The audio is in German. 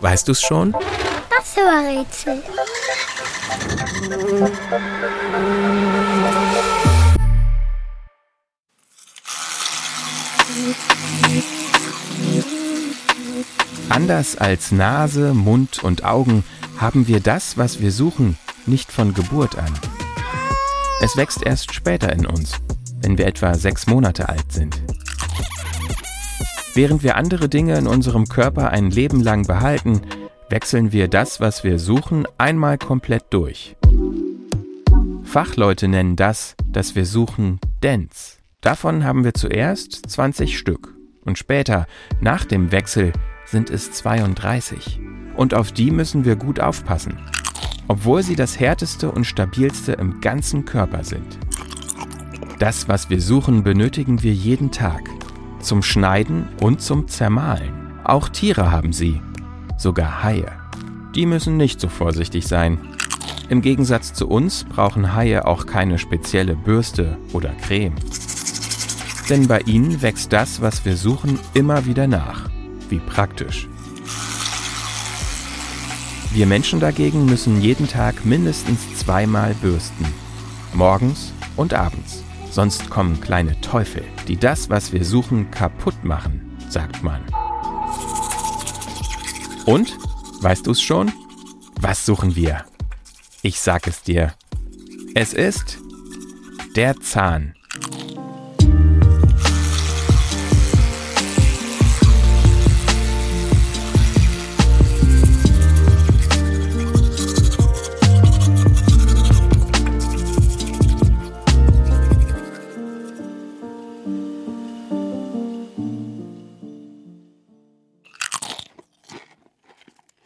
Weißt du's schon? Das war Rätsel. Anders als Nase, Mund und Augen haben wir das, was wir suchen, nicht von Geburt an. Es wächst erst später in uns, wenn wir etwa sechs Monate alt sind. Während wir andere Dinge in unserem Körper ein Leben lang behalten, wechseln wir das, was wir suchen, einmal komplett durch. Fachleute nennen das, das wir suchen, Dents. Davon haben wir zuerst 20 Stück und später, nach dem Wechsel, sind es 32. Und auf die müssen wir gut aufpassen, obwohl sie das härteste und stabilste im ganzen Körper sind. Das, was wir suchen, benötigen wir jeden Tag. Zum Schneiden und zum Zermahlen. Auch Tiere haben sie. Sogar Haie. Die müssen nicht so vorsichtig sein. Im Gegensatz zu uns brauchen Haie auch keine spezielle Bürste oder Creme. Denn bei ihnen wächst das, was wir suchen, immer wieder nach. Wie praktisch. Wir Menschen dagegen müssen jeden Tag mindestens zweimal bürsten. Morgens und abends. Sonst kommen kleine Teufel, die das, was wir suchen, kaputt machen, sagt man. Und? Weißt du's schon? Was suchen wir? Ich sag es dir. Es ist der Zahn.